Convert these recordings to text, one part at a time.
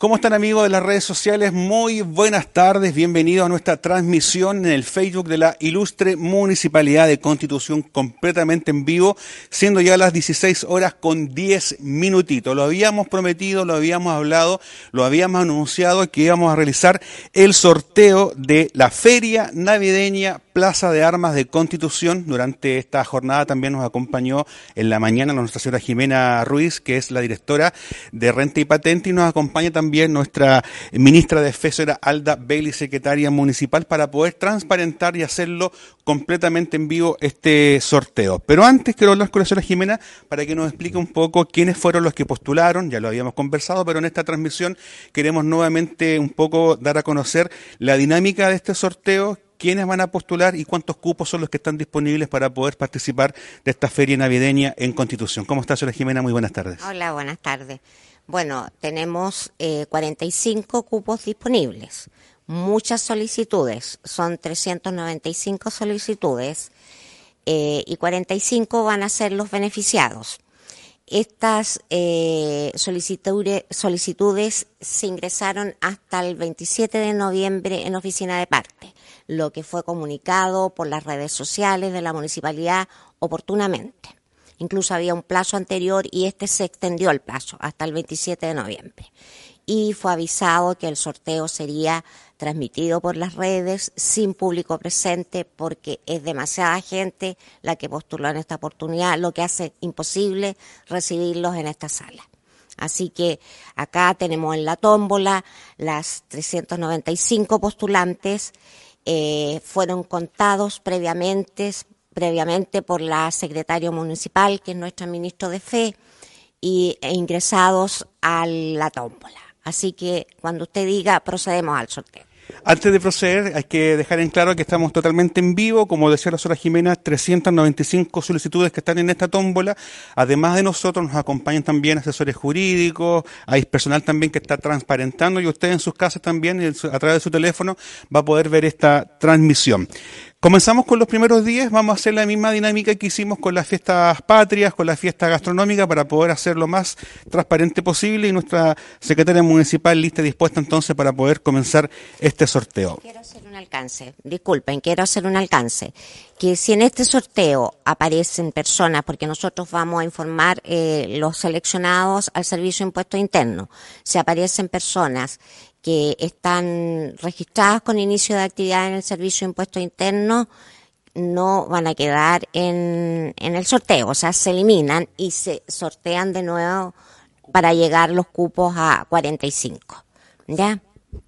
¿Cómo están amigos de las redes sociales? Muy buenas tardes, bienvenidos a nuestra transmisión en el Facebook de la Ilustre Municipalidad de Constitución completamente en vivo, siendo ya las 16 horas con 10 minutitos. Lo habíamos prometido, lo habíamos hablado, lo habíamos anunciado que íbamos a realizar el sorteo de la Feria Navideña Plaza de Armas de Constitución. Durante esta jornada también nos acompañó en la mañana nuestra señora Jimena Ruiz, que es la directora de Renta y Patente, y nos acompaña también nuestra ministra de Defensa, Alda Bailey, secretaria municipal, para poder transparentar y hacerlo completamente en vivo este sorteo. Pero antes quiero hablar con la señora Jimena para que nos explique un poco quiénes fueron los que postularon, ya lo habíamos conversado, pero en esta transmisión queremos nuevamente un poco dar a conocer la dinámica de este sorteo, quiénes van a postular y cuántos cupos son los que están disponibles para poder participar de esta feria navideña en Constitución. ¿Cómo está, señora Jimena? Muy buenas tardes. Hola, buenas tardes. Bueno, tenemos eh, 45 cupos disponibles, muchas solicitudes, son 395 solicitudes eh, y 45 van a ser los beneficiados. Estas eh, solicitudes, se ingresaron hasta el 27 de noviembre en oficina de parte, lo que fue comunicado por las redes sociales de la municipalidad oportunamente. Incluso había un plazo anterior y este se extendió el plazo hasta el 27 de noviembre. Y fue avisado que el sorteo sería transmitido por las redes sin público presente porque es demasiada gente la que postuló en esta oportunidad, lo que hace imposible recibirlos en esta sala. Así que acá tenemos en la tómbola las 395 postulantes, eh, fueron contados previamente previamente por la secretaria municipal, que es nuestro ministro de Fe, y, e ingresados a la tómbola. Así que cuando usted diga, procedemos al sorteo. Antes de proceder, hay que dejar en claro que estamos totalmente en vivo, como decía la señora Jimena, 395 solicitudes que están en esta tómbola. Además de nosotros, nos acompañan también asesores jurídicos, hay personal también que está transparentando y usted en sus casas también, a través de su teléfono, va a poder ver esta transmisión. Comenzamos con los primeros días, vamos a hacer la misma dinámica que hicimos con las fiestas patrias, con la fiesta gastronómica, para poder hacer lo más transparente posible y nuestra secretaria municipal lista dispuesta entonces para poder comenzar este sorteo. Quiero hacer un alcance, disculpen, quiero hacer un alcance, que si en este sorteo aparecen personas, porque nosotros vamos a informar eh, los seleccionados al Servicio de Impuestos Internos, si aparecen personas que están registradas con inicio de actividad en el Servicio de Impuestos Internos no van a quedar en, en el sorteo, o sea, se eliminan y se sortean de nuevo para llegar los cupos a 45. ¿Ya?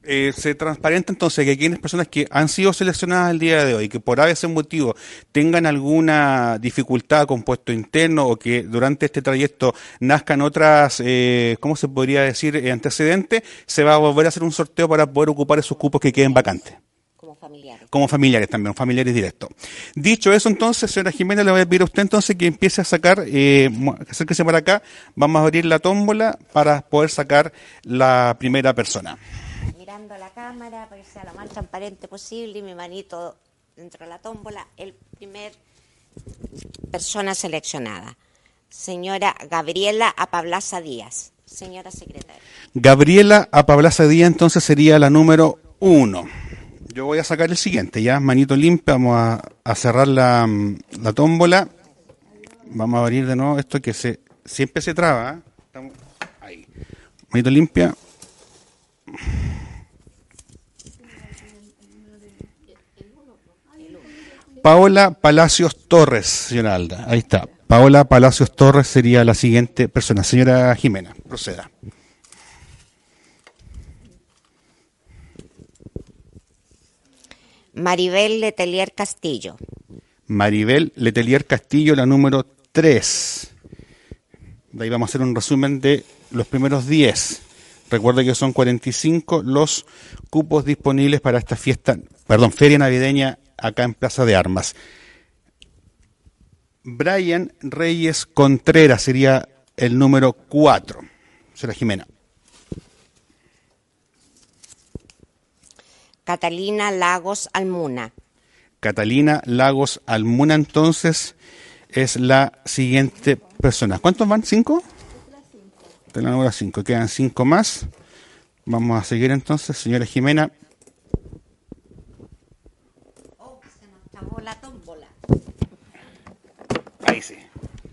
Eh, se transparenta entonces que quienes personas que han sido seleccionadas el día de hoy, que por ese motivo tengan alguna dificultad con puesto interno o que durante este trayecto nazcan otras, eh, ¿cómo se podría decir?, eh, antecedentes, se va a volver a hacer un sorteo para poder ocupar esos cupos que queden vacantes. Como familiares. Como familiares también, familiares directos. Dicho eso, entonces, señora Jiménez, le voy a pedir a usted entonces que empiece a sacar, eh, acérquese para acá, vamos a abrir la tómbola para poder sacar la primera persona mirando la cámara para que sea lo más transparente posible y mi manito dentro de la tómbola, el primer persona seleccionada, señora Gabriela Apablaza Díaz, señora secretaria. Gabriela Apablaza Díaz entonces sería la número uno. Yo voy a sacar el siguiente, ya, manito limpia, vamos a, cerrar la, la, tómbola. Vamos a abrir de nuevo esto que se siempre se traba. ¿eh? Ahí. Manito limpia. Paola Palacios Torres, señora Alda. Ahí está. Paola Palacios Torres sería la siguiente persona. Señora Jimena, proceda. Maribel Letelier Castillo. Maribel Letelier Castillo, la número 3. De ahí vamos a hacer un resumen de los primeros 10. Recuerda que son 45 los cupos disponibles para esta fiesta, perdón, feria navideña acá en Plaza de Armas. Brian Reyes Contreras sería el número 4. Será Jimena. Catalina Lagos Almuna. Catalina Lagos Almuna entonces es la siguiente persona. ¿Cuántos van? ¿Cinco? De la número 5. Quedan cinco más Vamos a seguir entonces, señora Jimena. Oh, se nos acabó la tómbola. Ahí sí.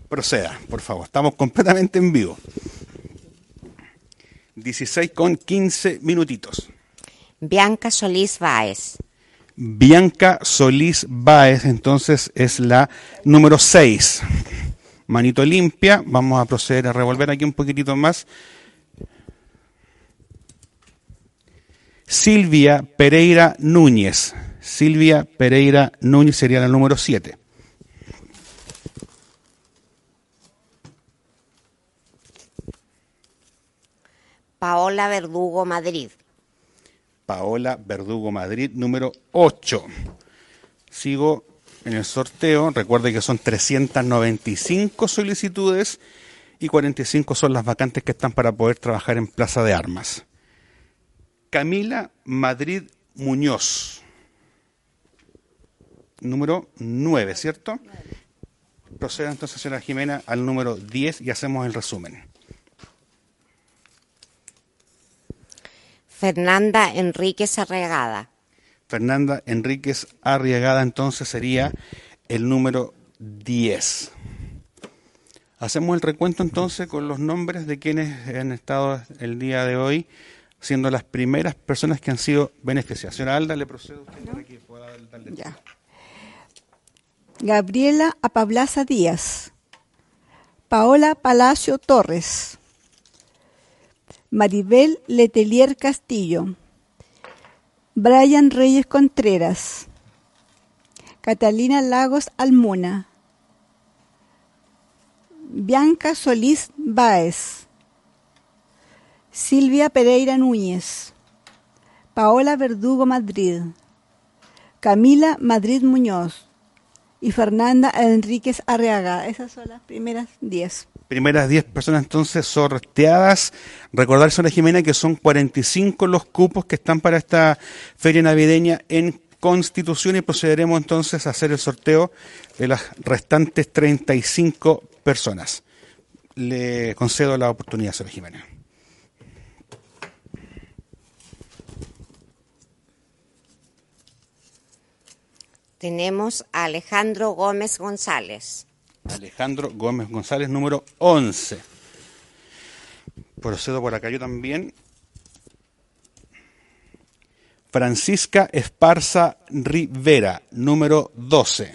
Proceda, por favor. Estamos completamente en vivo. 16 con 15 minutitos. Bianca Solís Báez. Bianca Solís Báez, entonces es la número 6. Manito limpia. Vamos a proceder a revolver aquí un poquitito más. Silvia Pereira Núñez. Silvia Pereira Núñez sería la número 7. Paola Verdugo Madrid. Paola Verdugo Madrid, número 8. Sigo en el sorteo. Recuerde que son 395 solicitudes y 45 son las vacantes que están para poder trabajar en Plaza de Armas. Camila Madrid Muñoz. Número 9, ¿cierto? Proceda entonces, señora Jimena, al número 10 y hacemos el resumen. Fernanda Enríquez Arregada. Fernanda Enríquez Arriagada entonces sería el número 10. Hacemos el recuento entonces con los nombres de quienes han estado el día de hoy siendo las primeras personas que han sido beneficiadas. Señora Alda, le procedo a usted para que pueda darle Ya. Gabriela Apablaza Díaz. Paola Palacio Torres. Maribel Letelier Castillo. Brian Reyes Contreras. Catalina Lagos Almuna. Bianca Solís Báez. Silvia Pereira Núñez. Paola Verdugo Madrid. Camila Madrid Muñoz. Y Fernanda Enríquez Arreaga. Esas son las primeras diez. Primeras 10 personas entonces sorteadas. Recordar, señora Jimena, que son 45 los cupos que están para esta feria navideña en Constitución y procederemos entonces a hacer el sorteo de las restantes 35 personas. Le concedo la oportunidad, señora Jimena. Tenemos a Alejandro Gómez González. Alejandro Gómez González, número 11. Procedo por acá yo también. Francisca Esparza Rivera, número 12.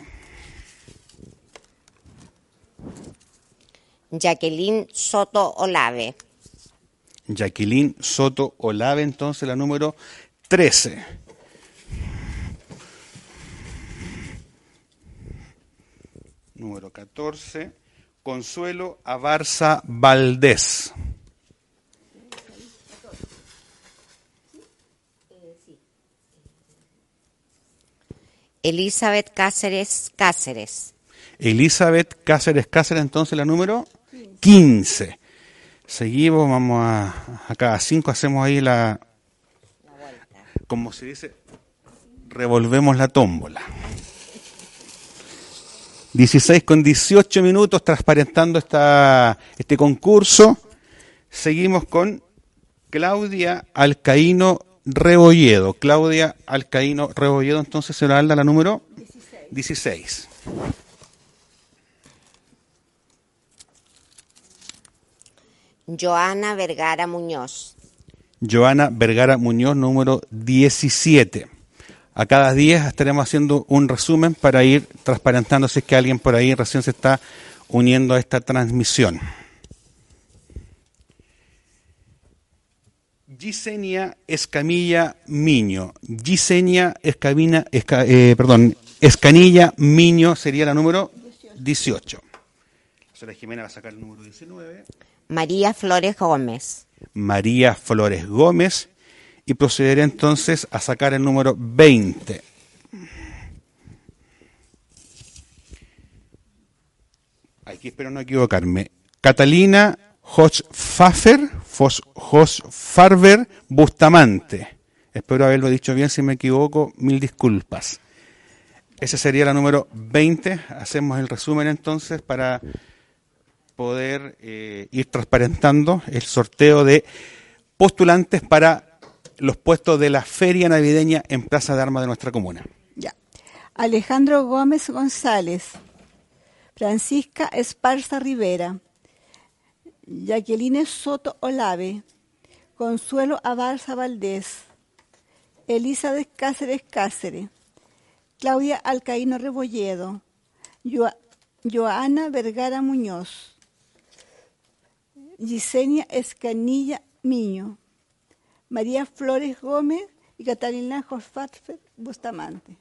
Jacqueline Soto Olave. Jacqueline Soto Olave, entonces la número 13. Número 14. Consuelo Abarza Valdés. Elizabeth Cáceres Cáceres. Elizabeth Cáceres Cáceres, entonces la número 15. Seguimos, vamos a, a cada cinco hacemos ahí la, como se dice, revolvemos la tómbola. 16 con 18 minutos transparentando esta, este concurso. Seguimos con Claudia Alcaíno Rebolledo. Claudia Alcaíno Rebolledo, entonces se la la número 16. Joana Vergara Muñoz. Joana Vergara Muñoz, número 17. A cada 10 estaremos haciendo un resumen para ir transparentando si es que alguien por ahí recién se está uniendo a esta transmisión. Gisenia Escamilla Miño. Gisenia Escamina, Esca- eh, perdón, Escanilla Miño sería la número 18. La señora Jimena va a sacar el número 19. María Flores Gómez. María Flores Gómez y procederé entonces a sacar el número 20. Aquí espero no equivocarme. Catalina Hochpfaffer, Fos- Hochfarber Bustamante. Espero haberlo dicho bien, si me equivoco, mil disculpas. Esa sería la número 20. Hacemos el resumen entonces para poder eh, ir transparentando el sorteo de postulantes para los puestos de la feria navideña en Plaza de Armas de nuestra comuna. Ya. Alejandro Gómez González, Francisca Esparza Rivera, Jacqueline Soto Olave, Consuelo Abarza Valdés, Elizabeth Cáceres Cáceres, Claudia Alcaíno Rebolledo, Joa- Joana Vergara Muñoz, Gisenia Escanilla Miño, María Flores Gómez y Catalina Josfatfer Bustamante.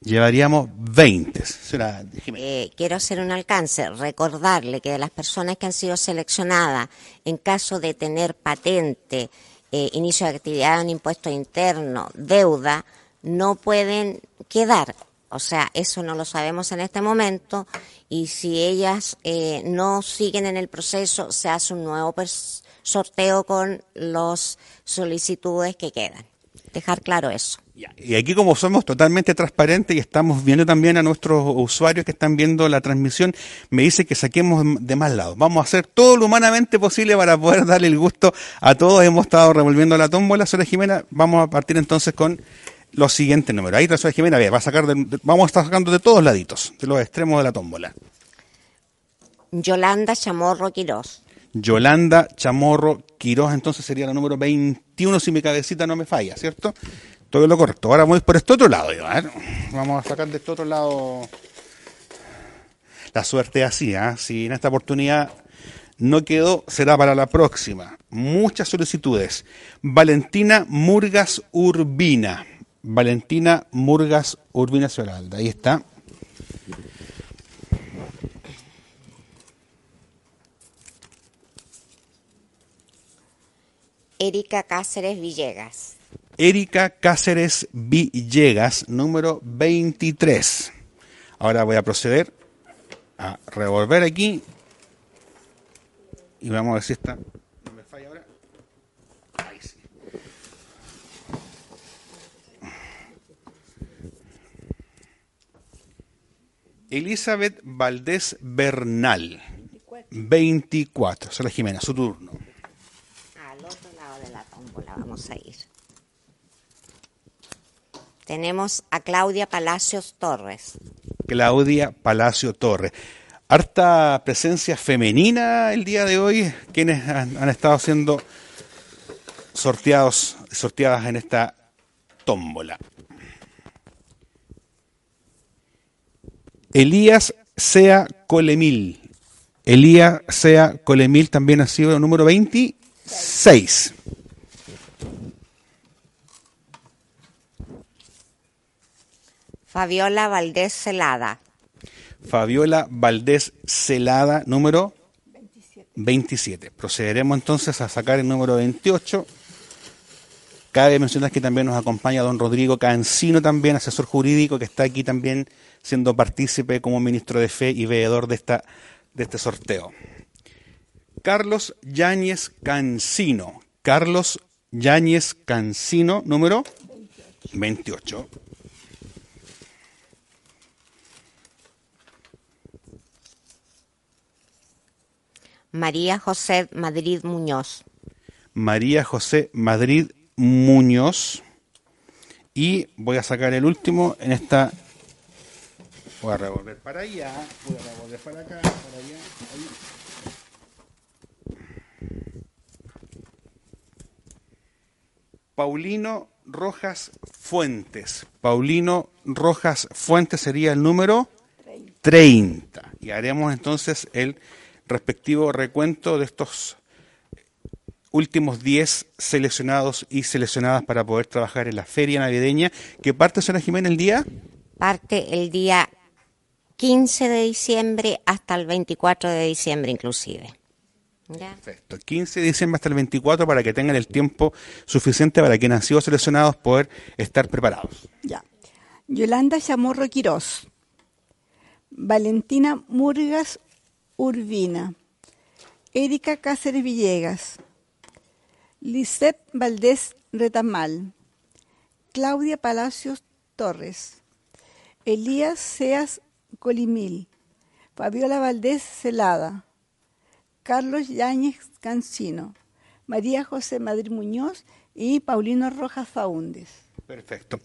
Llevaríamos 20. señora Jiménez. Eh, quiero hacer un alcance, recordarle que de las personas que han sido seleccionadas, en caso de tener patente, eh, inicio de actividad en impuesto interno, deuda, no pueden quedar. O sea, eso no lo sabemos en este momento y si ellas eh, no siguen en el proceso, se hace un nuevo pers- sorteo con las solicitudes que quedan. Dejar claro eso. Y aquí como somos totalmente transparentes y estamos viendo también a nuestros usuarios que están viendo la transmisión, me dice que saquemos de más lados. Vamos a hacer todo lo humanamente posible para poder darle el gusto a todos. Hemos estado revolviendo la tómbola, señora Jimena. Vamos a partir entonces con los siguientes números. Ahí la señora Jimena va a sacar de- de- vamos a estar sacando de todos laditos, de los extremos de la tómbola. Yolanda Chamorro Quirós. Yolanda Chamorro Quiroz, entonces sería la número 21, si mi cabecita no me falla, ¿cierto? Todo lo correcto. Ahora voy por este otro lado. Vamos a sacar de este otro lado la suerte así. ¿ah? Si en esta oportunidad no quedó, será para la próxima. Muchas solicitudes. Valentina Murgas Urbina. Valentina Murgas Urbina Cioralda. Ahí está. Erika Cáceres Villegas. Erika Cáceres Villegas, número 23. Ahora voy a proceder a revolver aquí. Y vamos a ver si esta no me falla ahora. Ahí sí. Elizabeth Valdés Bernal, 24. Sola Jimena, su turno. Al otro lado de la tómbola vamos a ir. Tenemos a Claudia Palacios Torres. Claudia Palacio Torres. Harta presencia femenina el día de hoy, quienes han, han estado siendo sorteados, sorteadas en esta tómbola. Elías Sea Colemil. Elías Sea Colemil también ha sido el número 26. Fabiola Valdés Celada. Fabiola Valdés Celada, número 27. Procederemos entonces a sacar el número 28. Cabe mencionar que también nos acompaña don Rodrigo Cancino, también asesor jurídico, que está aquí también siendo partícipe como ministro de Fe y veedor de, esta, de este sorteo. Carlos Yáñez Cancino. Carlos Yáñez Cancino, número 28. María José Madrid Muñoz. María José Madrid Muñoz. Y voy a sacar el último en esta. Voy a revolver para allá, voy a revolver para acá, para allá. ahí. Paulino Rojas Fuentes. Paulino Rojas Fuentes sería el número 30. Y haremos entonces el respectivo recuento de estos últimos 10 seleccionados y seleccionadas para poder trabajar en la feria navideña que parte, señora Jiménez, el día Parte el día 15 de diciembre hasta el 24 de diciembre inclusive. ¿Ya? Perfecto. 15 de diciembre hasta el 24 para que tengan el tiempo suficiente para quienes han sido seleccionados poder estar preparados. Ya. Yolanda Chamorro Quirós. Valentina Murgas Urbina. Erika Cáceres Villegas. Lisette Valdés Retamal. Claudia Palacios Torres. Elías Seas Colimil. Fabiola Valdés Celada. Carlos Yáñez Cancino. María José Madrid Muñoz y Paulino Rojas Faúndez. Perfecto.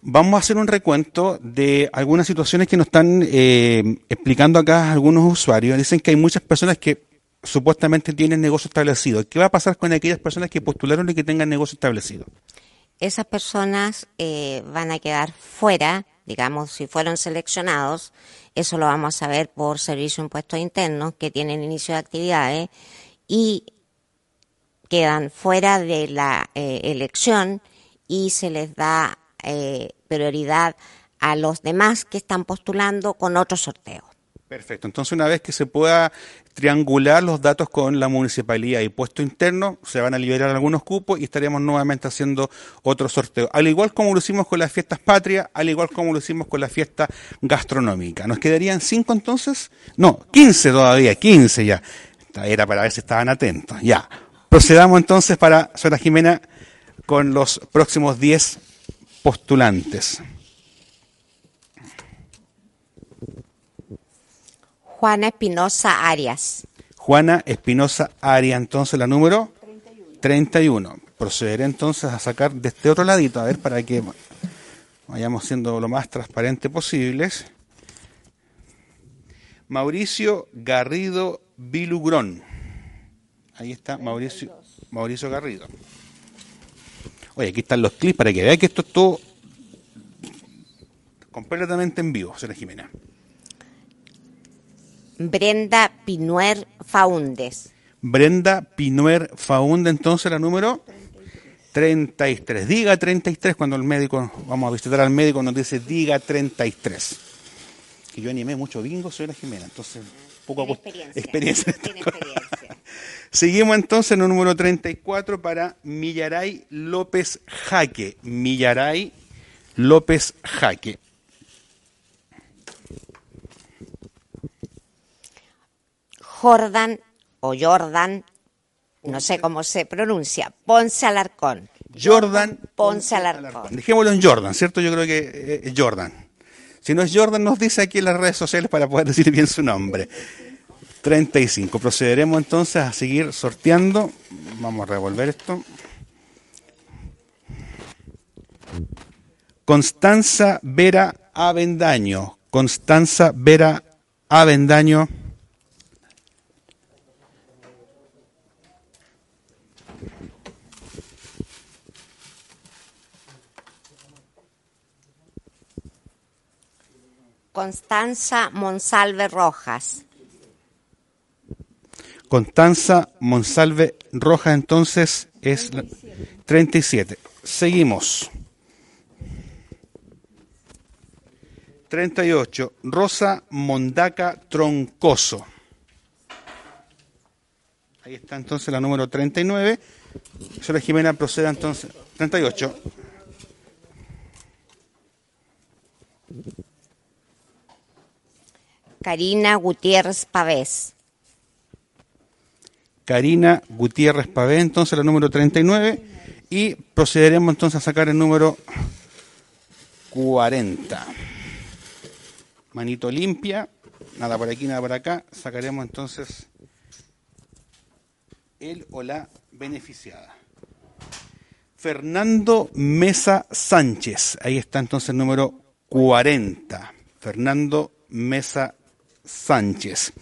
Vamos a hacer un recuento de algunas situaciones que nos están eh, explicando acá algunos usuarios. Dicen que hay muchas personas que supuestamente tienen negocio establecido. ¿Qué va a pasar con aquellas personas que postularon y que tengan negocio establecido? Esas personas eh, van a quedar fuera, digamos, si fueron seleccionados, eso lo vamos a saber por servicio de impuestos internos que tienen inicio de actividades y quedan fuera de la eh, elección y se les da eh, prioridad a los demás que están postulando con otro sorteo. Perfecto. Entonces, una vez que se pueda triangular los datos con la municipalidad y puesto interno, se van a liberar algunos cupos y estaremos nuevamente haciendo otro sorteo. Al igual como lo hicimos con las fiestas patrias, al igual como lo hicimos con la fiesta gastronómica. ¿Nos quedarían cinco entonces? No, quince todavía, quince ya. Era para ver si estaban atentos. Ya. Procedamos entonces para, señora Jimena, con los próximos diez postulantes. Juana Espinosa Arias. Juana Espinosa Arias, entonces la número 31. Procederé entonces a sacar de este otro ladito, a ver, para que vayamos siendo lo más transparente posibles. Mauricio Garrido Vilugrón. Ahí está Mauricio, Mauricio Garrido. Oye, aquí están los clips para que vean que esto es todo completamente en vivo, señora Jimena. Brenda Pinuer Faúndez. Brenda Pinuer Faúndez, entonces la número 33. Diga 33 cuando el médico, vamos a visitar al médico, nos dice diga 33. Que yo animé mucho bingo, soy la Jimena, entonces poco a experiencia. experiencia. Tiene experiencia. Seguimos entonces en el número 34 para Millaray López Jaque. Millaray López Jaque. Jordan o Jordan, no sé cómo se pronuncia, Ponce Alarcón. Jordan Ponce Alarcón. Dejémoslo en Jordan, ¿cierto? Yo creo que eh, es Jordan. Si no es Jordan, nos dice aquí en las redes sociales para poder decir bien su nombre. 35. Procederemos entonces a seguir sorteando. Vamos a revolver esto. Constanza Vera Avendaño. Constanza Vera Avendaño. Constanza Monsalve Rojas. Constanza Monsalve Rojas entonces es la- 37. Seguimos. 38. Rosa Mondaca Troncoso. Ahí está entonces la número 39. Señora Jimena proceda entonces. 38. Karina Gutiérrez Pavés. Karina Gutiérrez Pavé, entonces la número 39. Y procederemos entonces a sacar el número 40. Manito limpia, nada por aquí, nada por acá. Sacaremos entonces el o la beneficiada. Fernando Mesa Sánchez, ahí está entonces el número 40. Fernando Mesa Sánchez.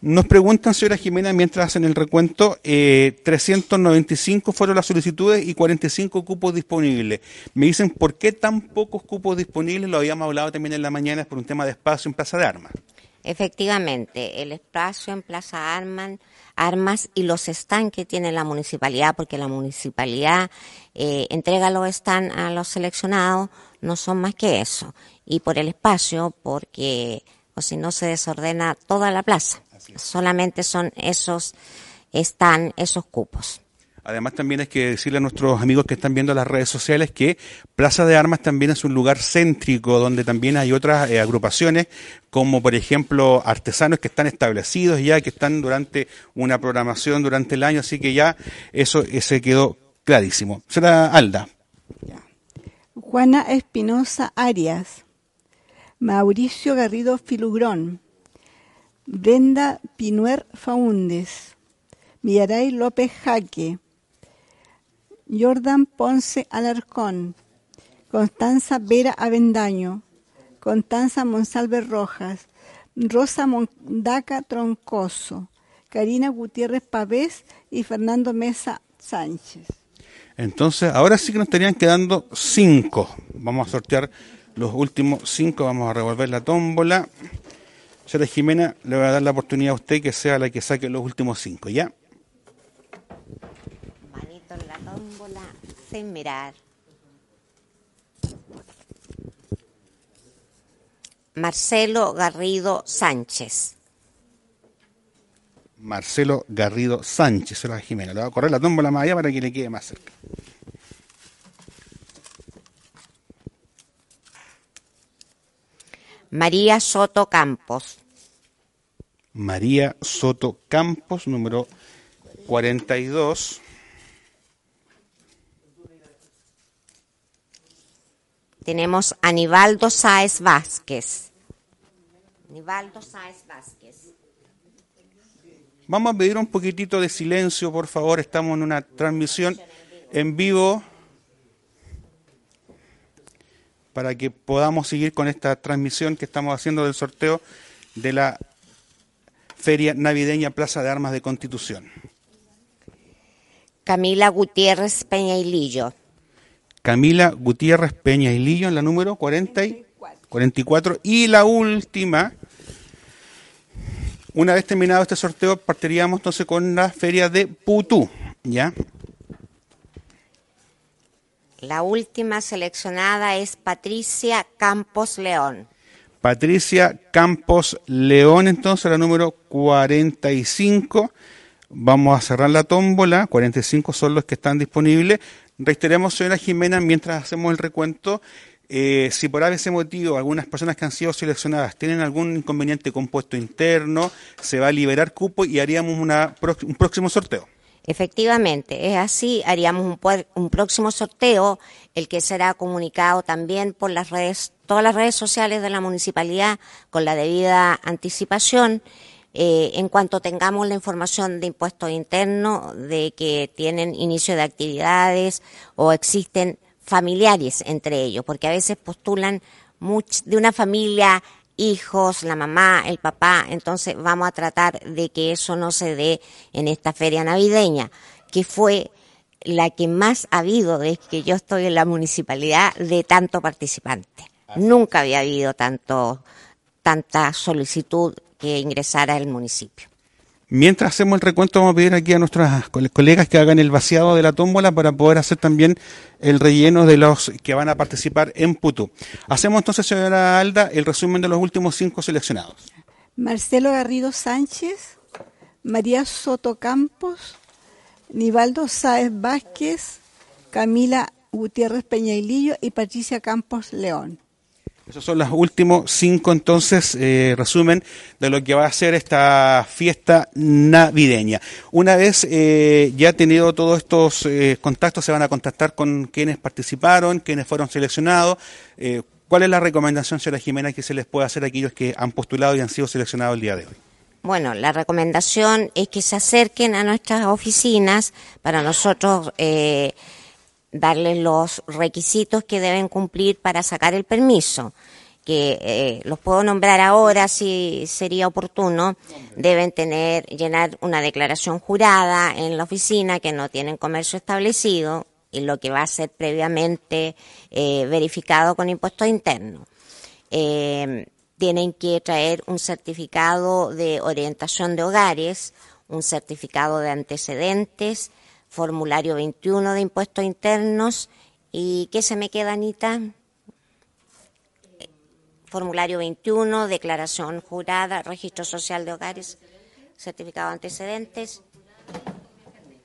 Nos preguntan, señora Jimena, mientras hacen el recuento, eh, 395 fueron las solicitudes y 45 cupos disponibles. Me dicen, ¿por qué tan pocos cupos disponibles? Lo habíamos hablado también en la mañana, es por un tema de espacio en Plaza de Armas. Efectivamente, el espacio en Plaza Arman, Armas y los stands que tiene la municipalidad, porque la municipalidad eh, entrega los stands a los seleccionados, no son más que eso. Y por el espacio, porque o si no se desordena toda la plaza. Solamente son esos stands, esos cupos. Además, también hay que decirle a nuestros amigos que están viendo las redes sociales que Plaza de Armas también es un lugar céntrico donde también hay otras eh, agrupaciones, como por ejemplo artesanos que están establecidos ya, que están durante una programación durante el año, así que ya eso se quedó clarísimo. Será Alda. Juana Espinosa Arias, Mauricio Garrido Filugrón, Brenda Pinuer Faúndez, Millaray López Jaque, Jordan Ponce Alarcón, Constanza Vera Avendaño, Constanza Monsalve Rojas, Rosa Mondaca Troncoso, Karina Gutiérrez Pavés y Fernando Mesa Sánchez. Entonces, ahora sí que nos estarían quedando cinco. Vamos a sortear los últimos cinco, vamos a revolver la tómbola. Señora Jimena, le voy a dar la oportunidad a usted que sea la que saque los últimos cinco, ¿ya? Manito en la tómbola, sin mirar. Marcelo Garrido Sánchez. Marcelo Garrido Sánchez, señora Jimena. Le voy a correr la tómbola más allá para que le quede más cerca. María Soto Campos. María Soto Campos, número 42. Tenemos Anibaldo Sáez Vázquez. Anibaldo Sáez Vázquez. Vamos a pedir un poquitito de silencio, por favor. Estamos en una transmisión en vivo para que podamos seguir con esta transmisión que estamos haciendo del sorteo de la Feria Navideña Plaza de Armas de Constitución. Camila Gutiérrez Peñailillo. Camila Gutiérrez Peña y Lillo en la número 40 y 44. Y la última, una vez terminado este sorteo, partiríamos entonces con la feria de Putú. ¿Ya? La última seleccionada es Patricia Campos León. Patricia Campos León, entonces la número 45. Vamos a cerrar la tómbola. 45 son los que están disponibles. Reiteremos, señora Jimena, mientras hacemos el recuento, eh, si por ese motivo algunas personas que han sido seleccionadas tienen algún inconveniente con puesto interno, se va a liberar cupo y haríamos una, un próximo sorteo. Efectivamente, es así, haríamos un, un, próximo sorteo, el que será comunicado también por las redes, todas las redes sociales de la municipalidad con la debida anticipación. Eh, en cuanto tengamos la información de impuestos internos, de que tienen inicio de actividades o existen familiares entre ellos, porque a veces postulan de una familia hijos, la mamá, el papá, entonces vamos a tratar de que eso no se dé en esta feria navideña, que fue la que más ha habido desde que yo estoy en la municipalidad de tanto participante. Nunca había habido tanto tanta solicitud que ingresara al municipio. Mientras hacemos el recuento, vamos a pedir aquí a nuestros colegas que hagan el vaciado de la tómbola para poder hacer también el relleno de los que van a participar en Putú. Hacemos entonces, señora Alda, el resumen de los últimos cinco seleccionados. Marcelo Garrido Sánchez, María Soto Campos, Nivaldo Sáez Vázquez, Camila Gutiérrez Peñailillo y Patricia Campos León. Esos son los últimos cinco, entonces, eh, resumen de lo que va a ser esta fiesta navideña. Una vez eh, ya tenido todos estos eh, contactos, se van a contactar con quienes participaron, quienes fueron seleccionados. Eh, ¿Cuál es la recomendación, señora Jimena, que se les puede hacer a aquellos que han postulado y han sido seleccionados el día de hoy? Bueno, la recomendación es que se acerquen a nuestras oficinas para nosotros eh, darles los requisitos que deben cumplir para sacar el permiso, que eh, los puedo nombrar ahora si sería oportuno, deben tener, llenar una declaración jurada en la oficina que no tienen comercio establecido y lo que va a ser previamente eh, verificado con impuesto interno. Eh, tienen que traer un certificado de orientación de hogares, un certificado de antecedentes, formulario 21 de impuestos internos. ¿Y qué se me queda, Anita? Formulario 21, declaración jurada, registro social de hogares, certificado de antecedentes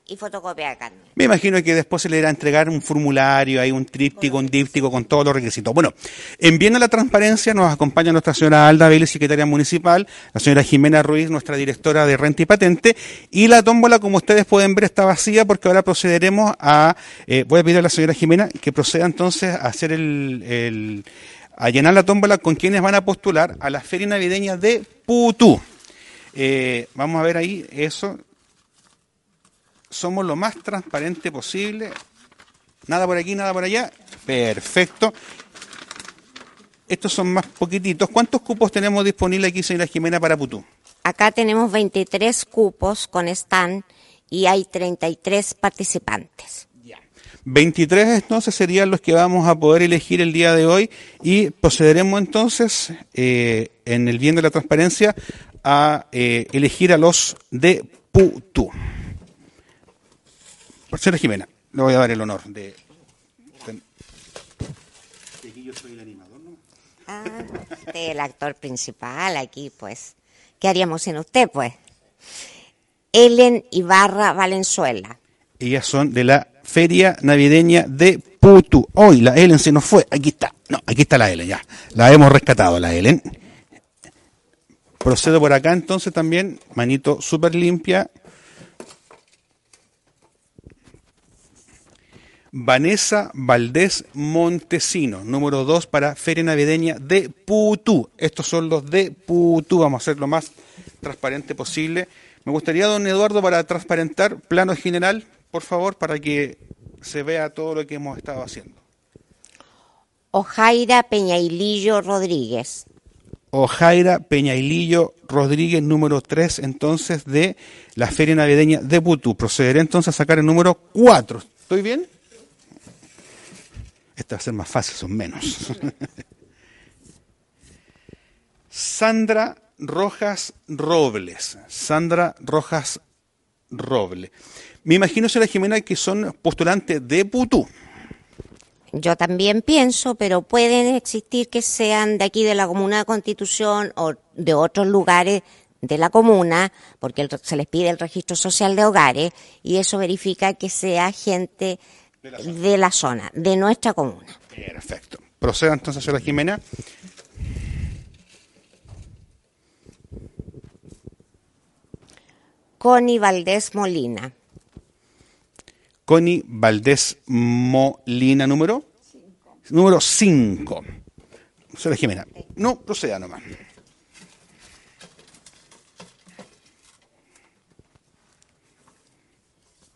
y fotocopia de carne. Me imagino que después se le irá a entregar un formulario, hay un tríptico, un díptico con todos los requisitos. Bueno, en bien a la transparencia nos acompaña nuestra señora Alda Vélez, secretaria municipal, la señora Jimena Ruiz, nuestra directora de renta y patente, y la tómbola, como ustedes pueden ver, está vacía porque ahora procederemos a, eh, voy a pedir a la señora Jimena que proceda entonces a hacer el, el a llenar la tómbola con quienes van a postular a la feria navideña de Putú. Eh, vamos a ver ahí eso. Somos lo más transparente posible. Nada por aquí, nada por allá. Perfecto. Estos son más poquititos. ¿Cuántos cupos tenemos disponibles aquí, señora Jimena, para Putú? Acá tenemos 23 cupos con stand y hay 33 participantes. 23 entonces serían los que vamos a poder elegir el día de hoy y procederemos entonces, eh, en el bien de la transparencia, a eh, elegir a los de Putú. Señora Jimena, le voy a dar el honor de... Aquí yo soy el animador, ¿no? Ah, usted el actor principal aquí, pues. ¿Qué haríamos sin usted, pues? Ellen Ibarra Valenzuela. Ellas son de la Feria Navideña de Putu. Hoy la Ellen se nos fue. Aquí está. No, aquí está la Ellen, ya. La hemos rescatado, la Ellen. Procedo por acá entonces también. Manito súper limpia. Vanessa Valdés Montesino, número 2 para Feria Navideña de Putú. Estos son los de Putú, vamos a hacer lo más transparente posible. Me gustaría, don Eduardo, para transparentar plano general, por favor, para que se vea todo lo que hemos estado haciendo. Ojaira Peñailillo Rodríguez. Ojaira Peñailillo Rodríguez, número 3, entonces, de la Feria Navideña de Putú. Procederé entonces a sacar el número 4. ¿Estoy bien? Este va a ser más fácil, son menos. Sandra Rojas Robles. Sandra Rojas Robles. Me imagino, señora Jimena, que son postulantes de Putú. Yo también pienso, pero pueden existir que sean de aquí de la Comuna de Constitución o de otros lugares de la comuna, porque se les pide el registro social de hogares, y eso verifica que sea gente de la zona, de, nuestra comuna. Perfecto. Proceda entonces, señora Jimena. Connie Valdés Molina. Connie Valdés Molina, número? Cinco. Número 5. Señora Jimena. No, proceda nomás.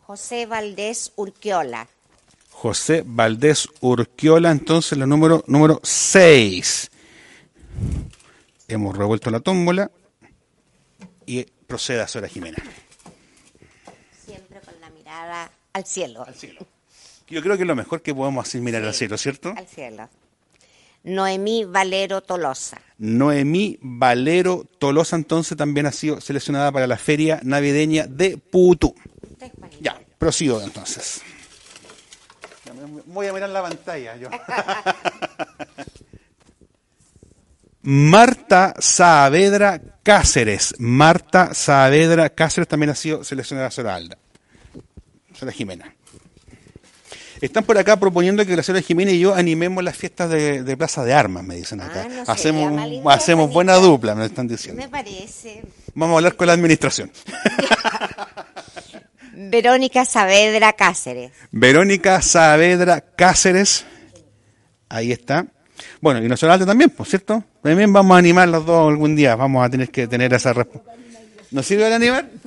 José Valdés Urquiola. José Valdés Urquiola, entonces la número número 6. Hemos revuelto la tómbola y proceda Sora Jimena. Siempre con la mirada al cielo. Al cielo. Yo creo que es lo mejor que podemos hacer mirar al cielo, ¿cierto? Al cielo. Noemí Valero Tolosa. Noemí Valero Tolosa entonces también ha sido seleccionada para la feria navideña de Putú. Ya, prosigo entonces. Voy a mirar la pantalla yo. Marta Saavedra Cáceres. Marta Saavedra Cáceres también ha sido seleccionada a Alda. Sora Jimena. Están por acá proponiendo que la señora Jimena y yo animemos las fiestas de, Plaza de Armas, me dicen acá. Ah, hacemos hacemos buena dupla, me están diciendo. Me parece. Vamos a hablar con la administración. Verónica Saavedra Cáceres. Verónica Saavedra Cáceres. Ahí está. Bueno, y nosotros también, por cierto. También vamos a animar los dos algún día. Vamos a tener que tener esa respuesta. ¿Nos sirve el animar?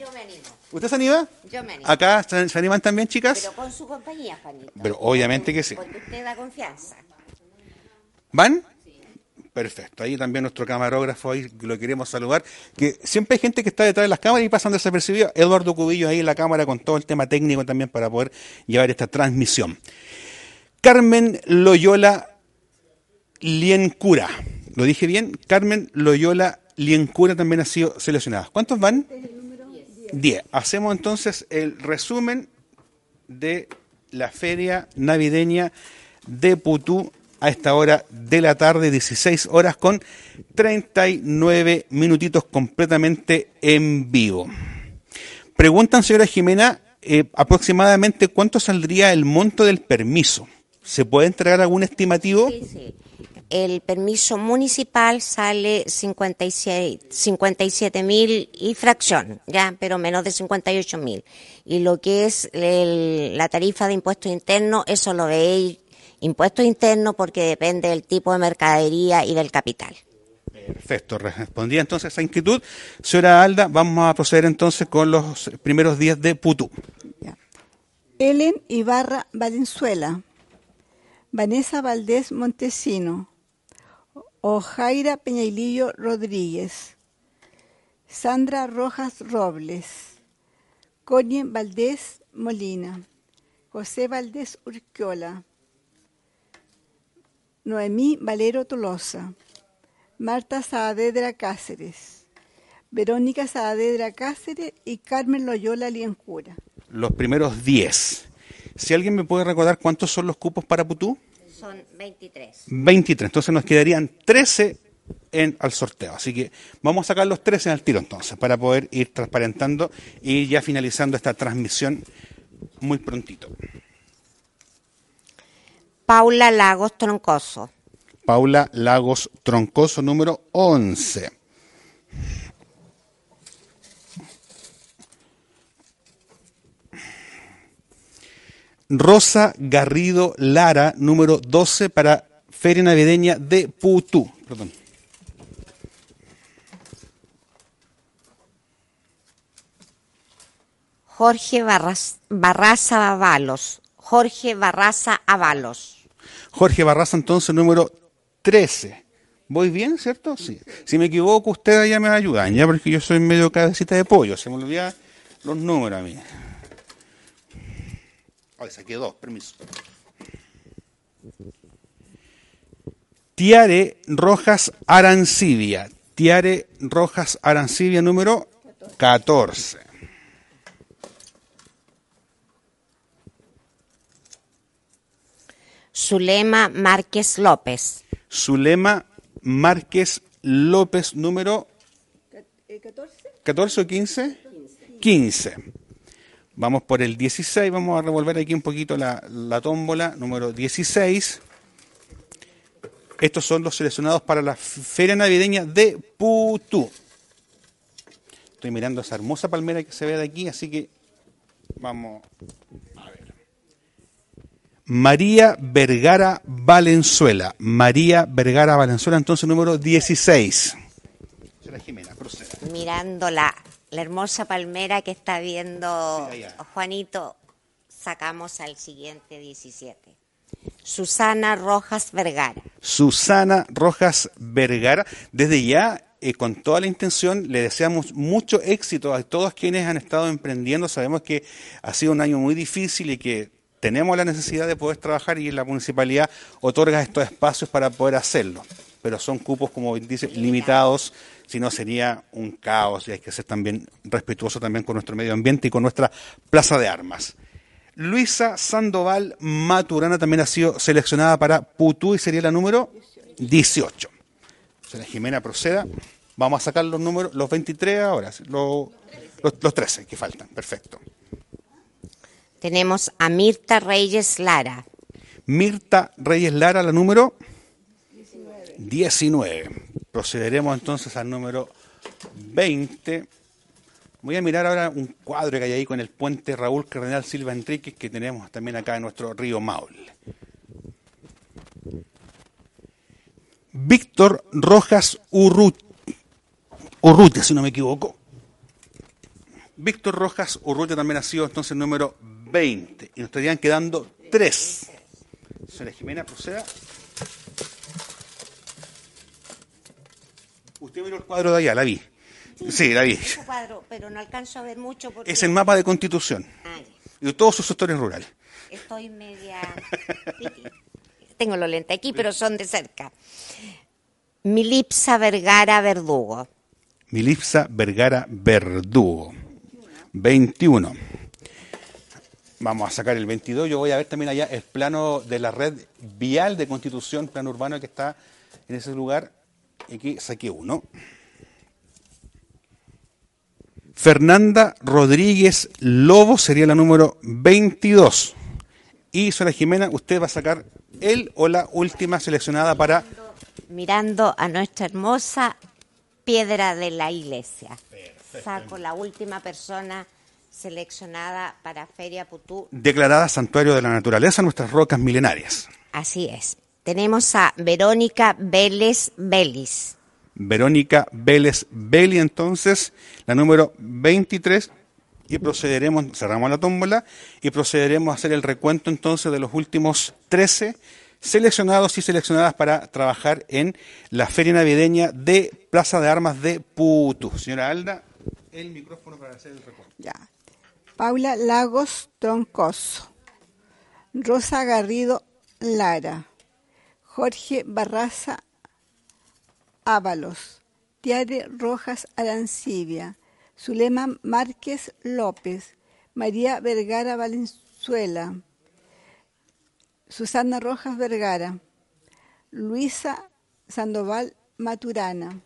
Yo me animo. ¿Usted se anima? Yo me animo. ¿Acá se, animan también, chicas? Pero con su compañía, Juanito. Pero obviamente que sí. Porque usted da confianza. ¿Van? Perfecto. Ahí también nuestro camarógrafo, ahí lo queremos saludar. Que siempre hay gente que está detrás de las cámaras y pasan desapercibidos. Eduardo Cubillo ahí en la cámara con todo el tema técnico también para poder llevar esta transmisión. Carmen Loyola Liencura. ¿Lo dije bien? Carmen Loyola Liencura también ha sido seleccionada. ¿Cuántos van? Diez. Hacemos entonces el resumen de la feria navideña de Putú a esta hora de la tarde, 16 horas con 39 minutitos completamente en vivo. Preguntan, señora Jimena, eh, aproximadamente cuánto saldría el monto del permiso. ¿Se puede entregar algún estimativo? Sí, sí. El permiso municipal sale 57 mil y fracción, ya, pero menos de 58 mil. Y lo que es la tarifa de impuesto interno, eso lo veis Impuesto interno porque depende del tipo de mercadería y del capital. Perfecto, respondía entonces a esa inquietud. Señora Alda, vamos a proceder entonces con los primeros días de Putú. Ya. Ellen Ibarra Valenzuela, Vanessa Valdés Montesino, Ojaira Peñailillo Rodríguez, Sandra Rojas Robles, Connie Valdés Molina, José Valdés Urquiola, Noemí Valero Tolosa, Marta Saavedra Cáceres, Verónica Saavedra Cáceres y Carmen Loyola Liencura. Los primeros 10. Si alguien me puede recordar cuántos son los cupos para Putú. Son 23. 23. Entonces nos quedarían 13 en, al sorteo. Así que vamos a sacar los 13 al tiro entonces para poder ir transparentando y ya finalizando esta transmisión muy prontito. Paula Lagos Troncoso. Paula Lagos Troncoso, número 11. Rosa Garrido Lara, número 12, para Feria Navideña de Putú. Perdón. Jorge Barraza Avalos. Jorge Barraza Avalos. Jorge Barraza, entonces, número 13. ¿Voy bien, cierto? Sí. Si me equivoco, ustedes ya me ayudan, ya, porque yo soy medio cabecita de pollo, se me olvidan los números a mí. Ay, saqué dos, permiso. Tiare Rojas Arancibia. Tiare Rojas Arancibia, número 14. Zulema Márquez López. Zulema Márquez López, número ¿14? 14 o 15? 15. Vamos por el 16, vamos a revolver aquí un poquito la, la tómbola, número 16. Estos son los seleccionados para la Feria Navideña de Putú. Estoy mirando esa hermosa palmera que se ve de aquí, así que vamos. María Vergara Valenzuela. María Vergara Valenzuela, entonces número 16. Señora Jimena, proceda. Mirando la, la hermosa palmera que está viendo Sí. Juanito, sacamos al siguiente 17. Susana Rojas Vergara. Susana Rojas Vergara. Desde ya, eh, con toda la intención, le deseamos mucho éxito a todos quienes han estado emprendiendo. Sabemos que ha sido un año muy difícil y que tenemos la necesidad de poder trabajar y la municipalidad otorga estos espacios para poder hacerlo. Pero son cupos, como dice, limitados, si no sería un caos y hay que ser también respetuoso también con nuestro medio ambiente y con nuestra plaza de armas. Luisa Sandoval Maturana también ha sido seleccionada para Putú y sería la número 18. Señora Jimena, proceda. Vamos a sacar los números, los 23 ahora, los, los, los 13 que faltan. Perfecto. Tenemos a Mirta Reyes Lara. Mirta Reyes Lara, la número 19. Procederemos entonces al número 20. Voy a mirar ahora un cuadro que hay ahí con el puente Raúl Cardenal Silva Enríquez que tenemos también acá en nuestro río Maule. Víctor Rojas Urrut, Urrutia, si no me equivoco. Víctor Rojas Urrutia también ha sido entonces número 20. Y nos estarían quedando tres. Señora Jimena, proceda. Usted miró el cuadro de allá, la vi. Sí, la vi. Ese cuadro, pero no alcanzo a ver mucho porque Es el mapa de constitución Ah, y de todos sus sectores rurales. estoy media... Tengo los lentes aquí, pero son de cerca. Milipsa Vergara Verdugo. Milipsa Vergara Verdugo. 21. Vamos a sacar el 22. Yo voy a ver también allá el plano de la red vial de constitución, plano urbano que está en ese lugar. Aquí saqué uno. Fernanda Rodríguez Lobo sería la número 22. Y Sora Jimena, usted va a sacar el o la última seleccionada para Mirando a nuestra hermosa piedra de la iglesia. Saco la última persona seleccionada para Feria Putú. declarada Santuario de la Naturaleza, nuestras rocas milenarias. Así es. Tenemos a Verónica Vélez Vélez. Verónica Vélez Belli, entonces, la número 23, y procederemos, cerramos la tómbola, y procederemos a hacer el recuento entonces de los últimos 13 seleccionados y seleccionadas para trabajar en la feria navideña de Plaza de Armas de Putu. Señora Alda, el micrófono para hacer el recuento. Ya. Paula Lagos Troncoso. Rosa Garrido Lara. Jorge Barraza Ábalos. Tiare Rojas Arancibia. Zulema Márquez López. María Vergara Valenzuela. Susana Rojas Vergara, Luisa Sandoval Maturana,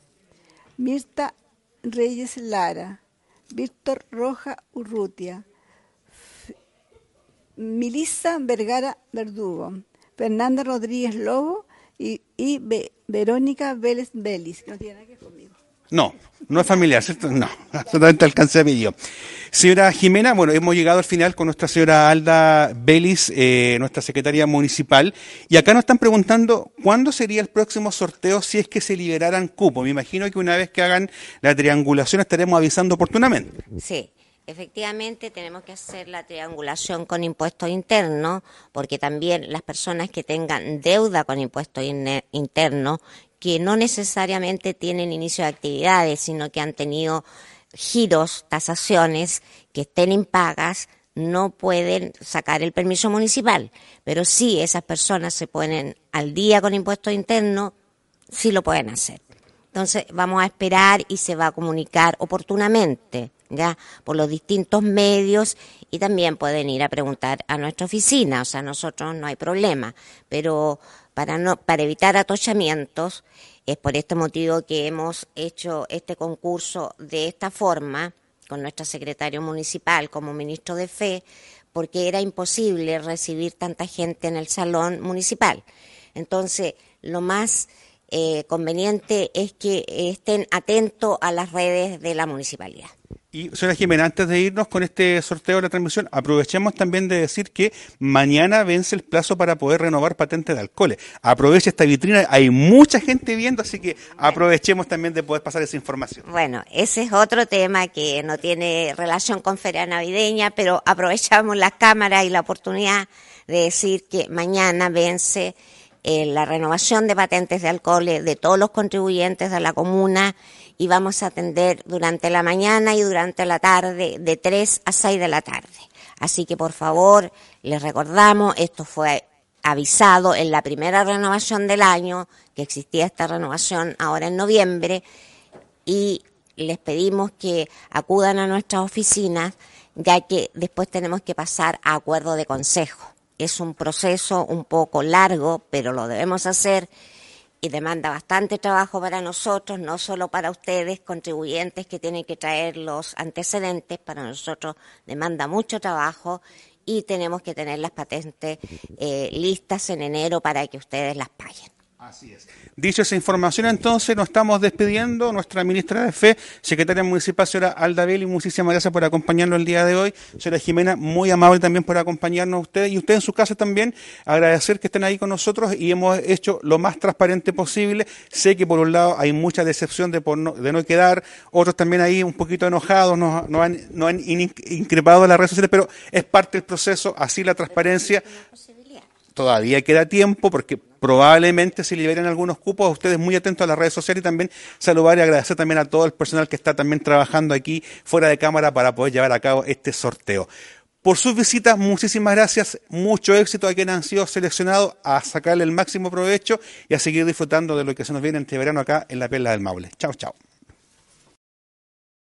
Mirta Reyes Lara, Víctor Roja Urrutia, Milisa Vergara Verdugo, Fernanda Rodríguez Lobo y, Verónica Vélez Vélez, no tiene nada que conmigo. No, no es familiar, ¿cierto? No, absolutamente alcance a yo. Señora Jimena, bueno, hemos llegado al final con nuestra señora Alda Belis, eh, nuestra secretaria municipal, y acá nos están preguntando cuándo sería el próximo sorteo si es que se liberaran cupos. Me imagino que una vez que hagan la triangulación estaremos avisando oportunamente. Sí. Efectivamente, tenemos que hacer la triangulación con impuestos internos, porque también las personas que tengan deuda con impuestos internos que no necesariamente tienen inicio de actividades, sino que han tenido giros, tasaciones que estén impagas, no pueden sacar el permiso municipal. Pero sí, esas personas se ponen al día con impuestos internos, sí lo pueden hacer. Entonces, vamos a esperar y se va a comunicar oportunamente, ya, por los distintos medios y también pueden ir a preguntar a nuestra oficina, o sea, nosotros no hay problema, pero para, no, para evitar atochamientos. Es por este motivo que hemos hecho este concurso de esta forma, con nuestro secretario municipal como ministro de Fe, porque era imposible recibir tanta gente en el salón municipal. Entonces, lo más eh, conveniente es que estén atentos a las redes de la municipalidad. Y, señora Jimena, antes de irnos con este sorteo de la transmisión, aprovechemos también de decir que mañana vence el plazo para poder renovar patentes de alcoholes. Aproveche esta vitrina, hay mucha gente viendo, así que aprovechemos también de poder pasar esa información. Bueno, ese es otro tema que no tiene relación con Feria Navideña, pero aprovechamos la cámara y la oportunidad de decir que mañana vence eh, la renovación de patentes de alcoholes de todos los contribuyentes de la comuna y vamos a atender durante la mañana y durante la tarde, de 3 a 6 de la tarde. Así que por favor, les recordamos, esto fue avisado en la primera renovación del año, que existía esta renovación ahora en noviembre, y les pedimos que acudan a nuestras oficinas, ya que después tenemos que pasar a acuerdo de consejo. Es un proceso un poco largo, pero lo debemos hacer y demanda bastante trabajo para nosotros, no solo para ustedes, contribuyentes que tienen que traer los antecedentes, para nosotros demanda mucho trabajo y tenemos que tener las patentes eh, listas en enero para que ustedes las paguen. Así es. Dicho esa información, entonces nos estamos despidiendo. Nuestra ministra de Fe, secretaria municipal, señora Alda Belli, muchísimas gracias por acompañarnos el día de hoy. Señora Jimena, muy amable también por acompañarnos a ustedes y usted en su casa también. Agradecer que estén ahí con nosotros y hemos hecho lo más transparente posible. Sé que por un lado hay mucha decepción de, no, de no quedar, otros también ahí un poquito enojados, nos, han, nos han increpado las redes sociales, pero es parte del proceso, así la transparencia todavía queda tiempo porque probablemente se liberen algunos cupos. Ustedes muy atentos a las redes sociales y también saludar y agradecer también a todo el personal que está también trabajando aquí fuera de cámara para poder llevar a cabo este sorteo. Por sus visitas, muchísimas gracias, mucho éxito a quienes han sido seleccionados a sacarle el máximo provecho y a seguir disfrutando de lo que se nos viene este verano acá en la Perla del Maule. Chao, chao.